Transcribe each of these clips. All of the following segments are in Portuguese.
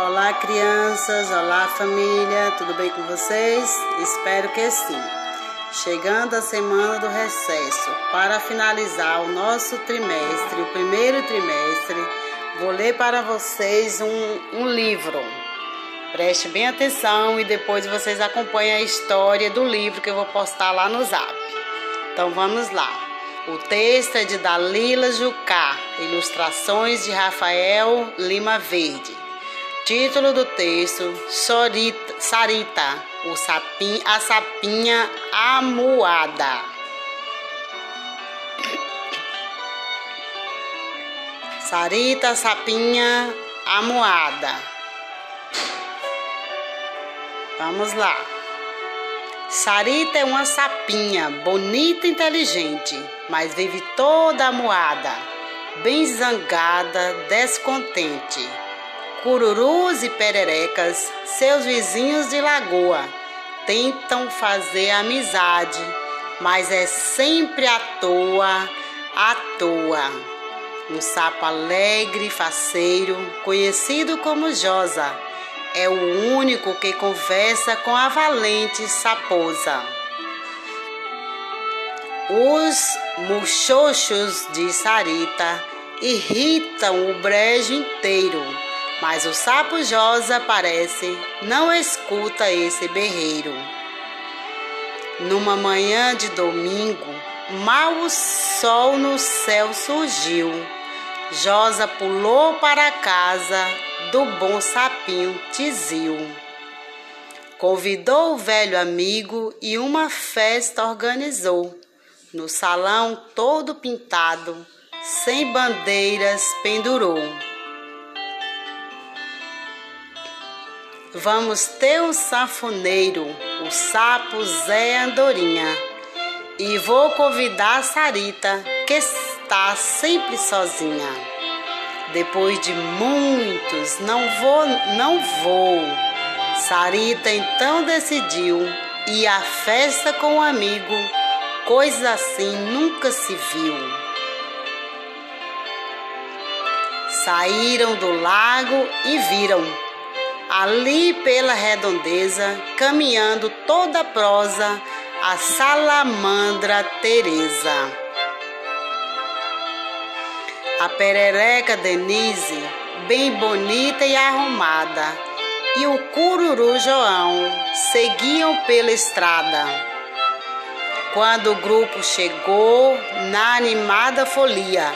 Olá, crianças! Olá, família! Tudo bem com vocês? Espero que sim. Chegando a semana do recesso, para finalizar o nosso trimestre, o primeiro trimestre, vou ler para vocês um, um livro. Preste bem atenção e depois vocês acompanhem a história do livro que eu vou postar lá no zap. Então vamos lá. O texto é de Dalila Jucá, ilustrações de Rafael Lima Verde. Título do texto: Sorita, Sarita, o sapim, a sapinha amuada. Sarita, sapinha amuada. Vamos lá. Sarita é uma sapinha bonita e inteligente, mas vive toda amuada, bem zangada, descontente cururus e pererecas, seus vizinhos de lagoa, tentam fazer amizade, mas é sempre à toa, à toa. Um sapo alegre e faceiro, conhecido como Josa, é o único que conversa com a valente saposa. Os muchochos de Sarita irritam o brejo inteiro mas o sapo Josa parece não escuta esse berreiro. Numa manhã de domingo, mal o sol no céu surgiu. Josa pulou para a casa do bom sapinho Tizil. Convidou o velho amigo e uma festa organizou. No salão todo pintado, sem bandeiras pendurou. Vamos ter um safoneiro, o sapo Zé Andorinha. E vou convidar a Sarita, que está sempre sozinha. Depois de muitos, não vou, não vou. Sarita então decidiu ir à festa com um amigo. Coisa assim nunca se viu. Saíram do lago e viram ali pela redondeza, caminhando toda prosa, a salamandra Teresa. A perereca Denise, bem bonita e arrumada, e o cururu João seguiam pela estrada. Quando o grupo chegou na animada folia,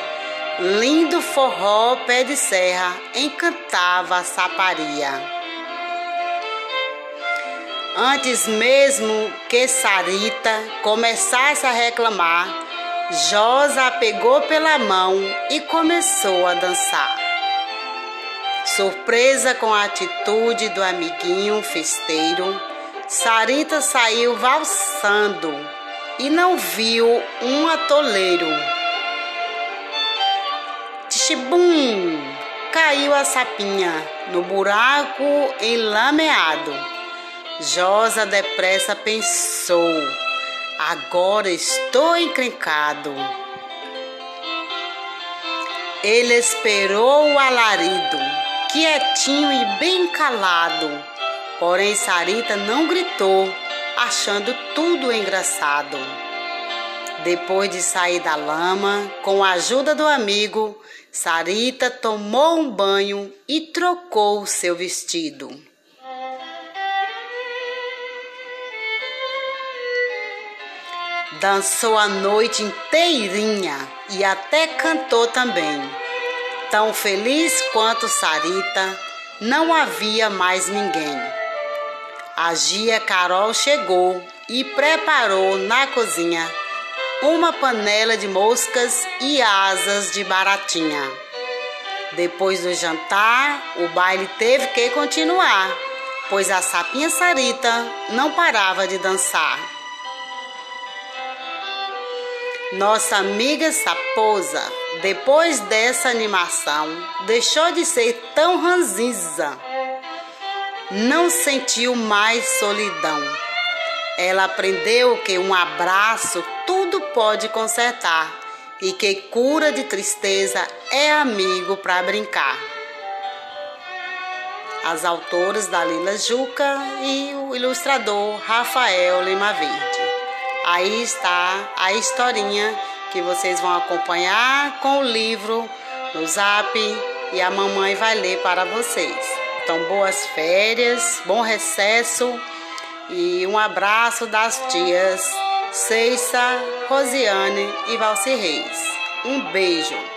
lindo forró pé de serra encantava a saparia. Antes mesmo que Sarita começasse a reclamar, Josa a pegou pela mão e começou a dançar. Surpresa com a atitude do amiguinho festeiro, Sarita saiu valsando e não viu um atoleiro. Tchibum! Caiu a sapinha no buraco enlameado Josa depressa pensou: agora estou encrencado. Ele esperou o alarido, quietinho e bem calado. Porém, Sarita não gritou, achando tudo engraçado. Depois de sair da lama, com a ajuda do amigo, Sarita tomou um banho e trocou seu vestido. Dançou a noite inteirinha e até cantou também. Tão feliz quanto Sarita, não havia mais ninguém. A Gia Carol chegou e preparou na cozinha uma panela de moscas e asas de baratinha. Depois do jantar, o baile teve que continuar, pois a sapinha Sarita não parava de dançar. Nossa amiga Saposa, depois dessa animação, deixou de ser tão ranzinza. Não sentiu mais solidão. Ela aprendeu que um abraço tudo pode consertar e que cura de tristeza é amigo para brincar. As autoras Dalila Juca e o ilustrador Rafael Lima Verde. Aí está a historinha que vocês vão acompanhar com o livro no zap e a mamãe vai ler para vocês. Então, boas férias, bom recesso e um abraço das tias Ceissa, Rosiane e Valci Reis. Um beijo!